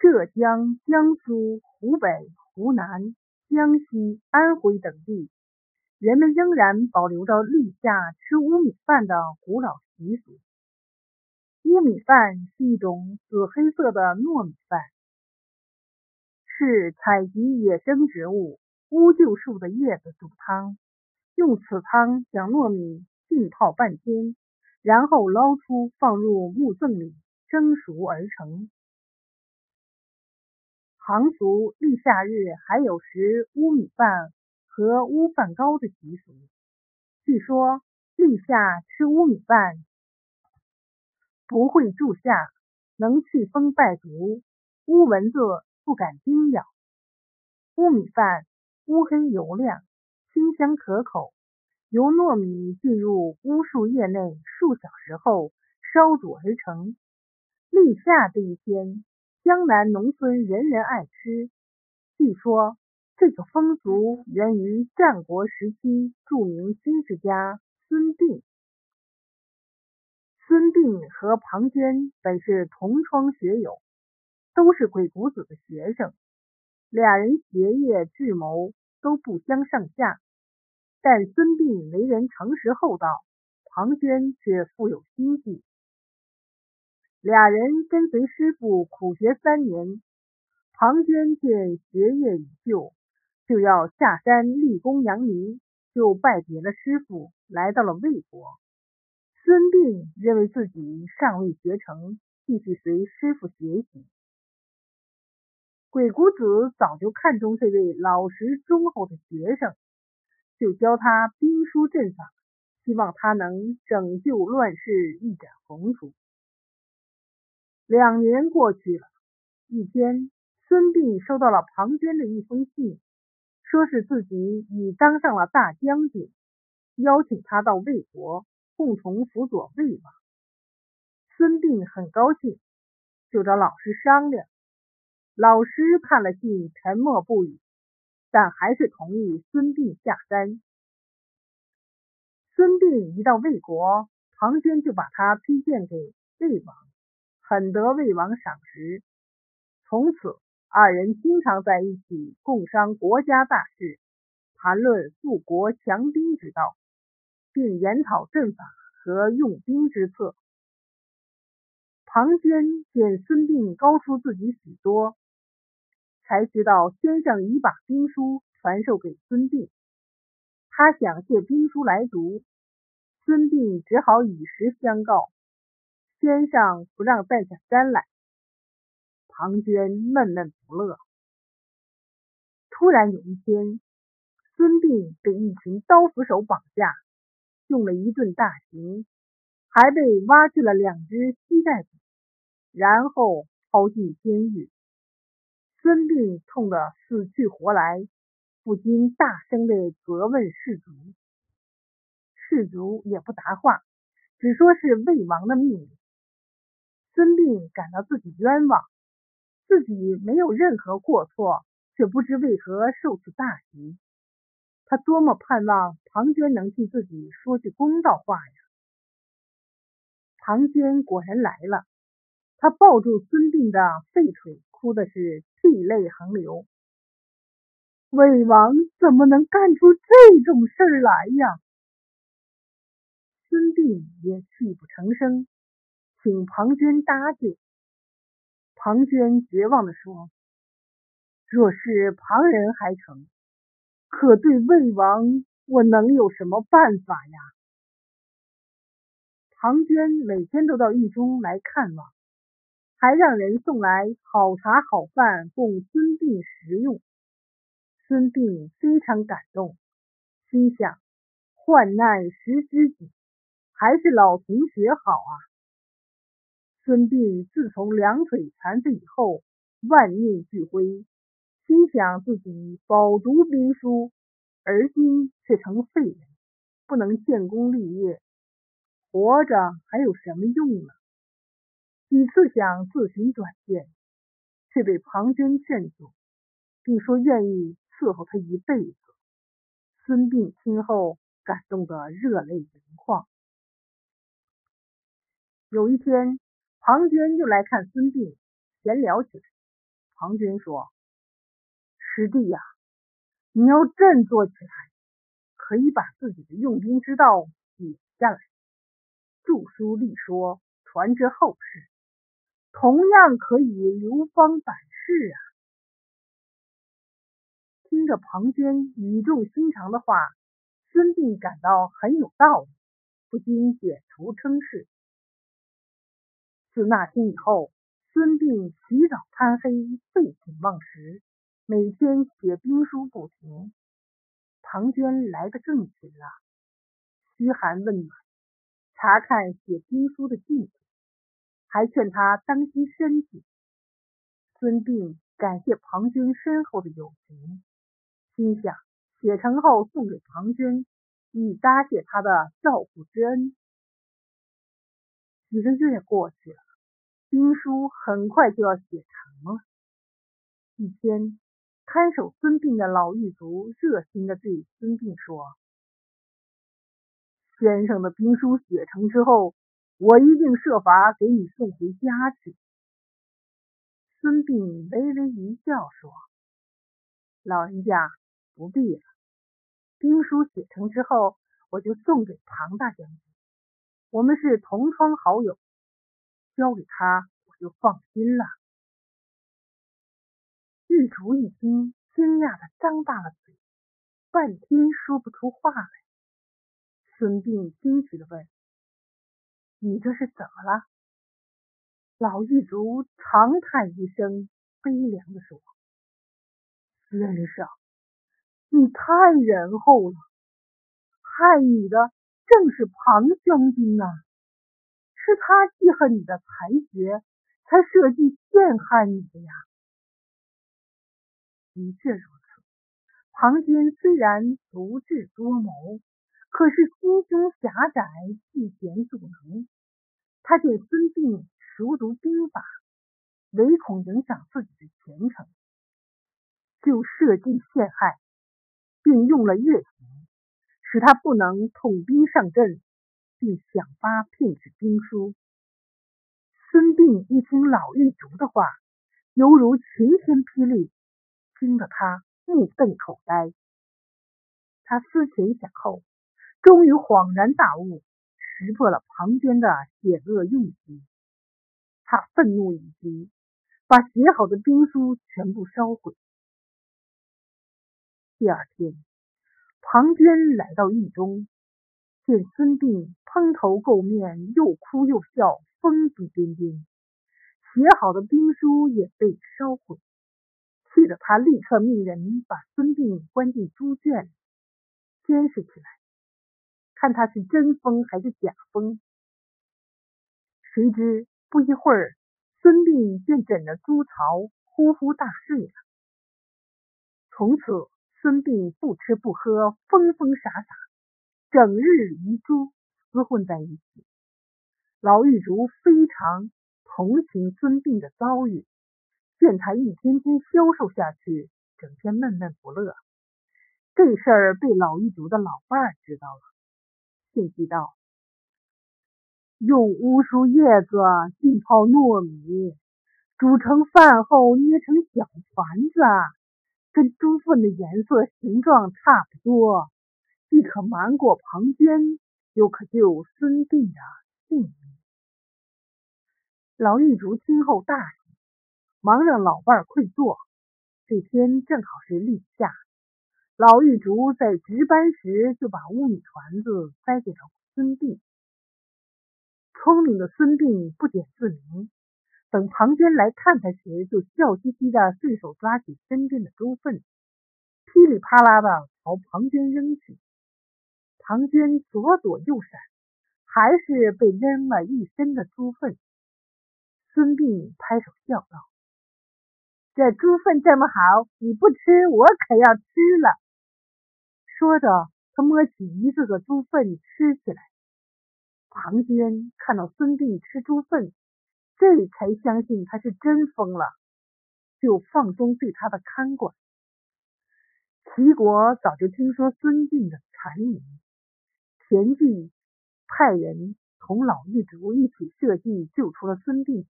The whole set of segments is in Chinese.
浙江、江苏、湖北、湖南、江西、安徽等地，人们仍然保留着立夏吃乌米饭的古老习俗。乌米饭是一种紫黑色的糯米饭，是采集野生植物乌桕树的叶子煮汤，用此汤将糯米浸泡半天，然后捞出放入木甑里蒸熟而成。杭俗立夏日还有食乌米饭和乌饭糕的习俗。据说立夏吃乌米饭。不会住夏，能祛风败毒，乌蚊子不敢叮咬。乌米饭乌黑油亮，清香可口，由糯米进入乌树叶内数小时后烧煮而成。立夏这一天，江南农村人人爱吃。据说这个风俗源于战国时期著名军事家孙膑。孙膑和庞涓本是同窗学友，都是鬼谷子的学生，俩人学业智谋都不相上下。但孙膑为人诚实厚道，庞涓却富有心计。俩人跟随师傅苦学三年，庞涓见学业已就，就要下山立功扬名，就拜别了师傅，来到了魏国。孙膑认为自己尚未学成，继续随师傅学习。鬼谷子早就看中这位老实忠厚的学生，就教他兵书阵法，希望他能拯救乱世，一展宏图。两年过去了，一天，孙膑收到了庞涓的一封信，说是自己已当上了大将军，邀请他到魏国。共同辅佐魏王，孙膑很高兴，就找老师商量。老师看了信，沉默不语，但还是同意孙膑下山。孙膑一到魏国，庞涓就把他推荐给魏王，很得魏王赏识。从此，二人经常在一起共商国家大事，谈论富国强兵之道。并研讨阵法和用兵之策。庞涓见孙膑高出自己许多，才知道先生已把兵书传授给孙膑。他想借兵书来读，孙膑只好以实相告，天上不让带下山来。庞涓闷闷不乐。突然有一天，孙膑被一群刀斧手绑架。用了一顿大刑，还被挖去了两只膝盖骨，然后抛进监狱。孙膑痛得死去活来，不禁大声的责问士卒，士卒也不答话，只说是魏王的命令。孙膑感到自己冤枉，自己没有任何过错，却不知为何受此大刑。他多么盼望庞涓能替自己说句公道话呀！庞涓果然来了，他抱住孙膑的废腿，哭的是涕泪横流。魏王怎么能干出这种事来呀？孙膑也泣不成声，请庞涓搭救。庞涓绝望的说：“若是旁人还成。”可对魏王，我能有什么办法呀？庞涓每天都到狱中来看望，还让人送来好茶好饭供孙膑食用。孙膑非常感动，心想：患难识知己，还是老同学好啊！孙膑自从两腿残废以后，万念俱灰。心想自己饱读兵书，而今却成废人，不能建功立业，活着还有什么用呢？几次想自寻短见，却被庞涓劝阻，并说愿意伺候他一辈子。孙膑听后感动得热泪盈眶。有一天，庞涓又来看孙膑，闲聊起来。庞涓说：“师弟呀，你要振作起来，可以把自己的用兵之道写下来，著书立说，传之后世，同样可以流芳百世啊！”听着庞涓语重心长的话，孙膑感到很有道理，不禁点头称是。自那天以后，孙膑起早贪黑，废寝忘食，每天写兵书不停。庞涓来的正勤了，嘘寒问暖，查看写兵书的进度，还劝他当心身体。孙膑感谢庞涓深厚的友情，心想写成后送给庞涓，以答谢他的照顾之恩。几个月过去了，兵书很快就要写成了。一天，看守孙膑的老狱卒热心的对孙膑说：“先生的兵书写成之后，我一定设法给你送回家去。”孙膑微微一笑说：“老人家不必了，兵书写成之后，我就送给庞大将军。”我们是同窗好友，交给他我就放心了。狱卒一听，惊讶的张大了嘴，半天说不出话来。孙膑惊奇的问：“你这是怎么了？”老狱卒长叹一声，悲凉的说：“先生，你太仁厚了，害你的。”正是庞将军呐，是他记恨你的才学，才设计陷害你的呀。的确如此，庞涓虽然足智多谋，可是心胸狭窄，嫉贤妒能。他见孙膑熟读兵法，唯恐影响自己的前程，就设计陷害，并用了越。使他不能统兵上阵，并想法骗取兵书。孙膑一听老狱卒的话，犹如晴天霹雳，惊得他目瞪口呆。他思前想后，终于恍然大悟，识破了庞涓的险恶用心。他愤怒已极，把写好的兵书全部烧毁。第二天。庞涓来到狱中，见孙膑蓬头垢面，又哭又笑，疯子癫癫。写好的兵书也被烧毁，气得他立刻命人把孙膑关进猪圈，监视起来，看他是真疯还是假疯。谁知不一会儿，孙膑便枕着猪槽呼呼大睡了。从此。孙膑不吃不喝，疯疯傻傻，整日与猪厮混在一起。老狱卒非常同情孙膑的遭遇，见他一天天消瘦下去，整天闷闷不乐。这事儿被老狱卒的老伴儿知道了，献计道：“用乌树叶子浸泡糯米，煮成饭后捏成小团子。”跟猪粪的颜色、形状差不多，既可瞒过庞涓，又可救孙膑的性命。老狱卒听后大喜，忙让老伴跪坐。这天正好是立夏，老狱卒在值班时就把乌米团子塞给了孙膑。聪明的孙膑不点自明。等庞涓来看他时，就笑嘻嘻的顺手抓起身边的猪粪，噼里啪啦的朝庞涓扔去。庞涓左躲右闪，还是被扔了一身的猪粪。孙膑拍手笑道：“这猪粪这么好，你不吃，我可要吃了。”说着，他摸起一个个猪粪吃起来。庞涓看到孙膑吃猪粪。这才相信他是真疯了，就放松对他的看管。齐国早就听说孙膑的残名，田忌派人同老狱卒一起设计救出了孙膑。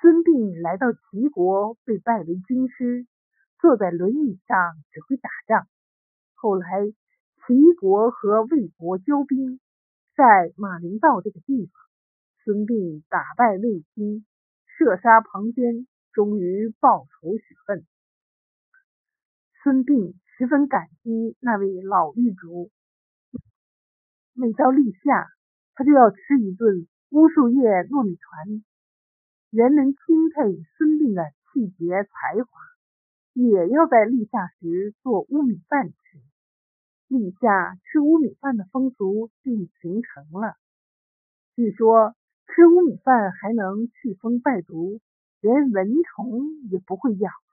孙膑来到齐国，被拜为军师，坐在轮椅上指挥打仗。后来齐国和魏国交兵，在马陵道这个地方，孙膑打败魏军，射杀庞涓，终于报仇雪恨。孙膑十分感激那位老狱卒，每到立夏，他就要吃一顿乌树叶糯米团。人们钦佩孙膑的气节才华，也要在立夏时做乌米饭吃。立夏吃乌米饭的风俗就形成了。据说吃乌米饭还能祛风败毒，连蚊虫也不会咬了。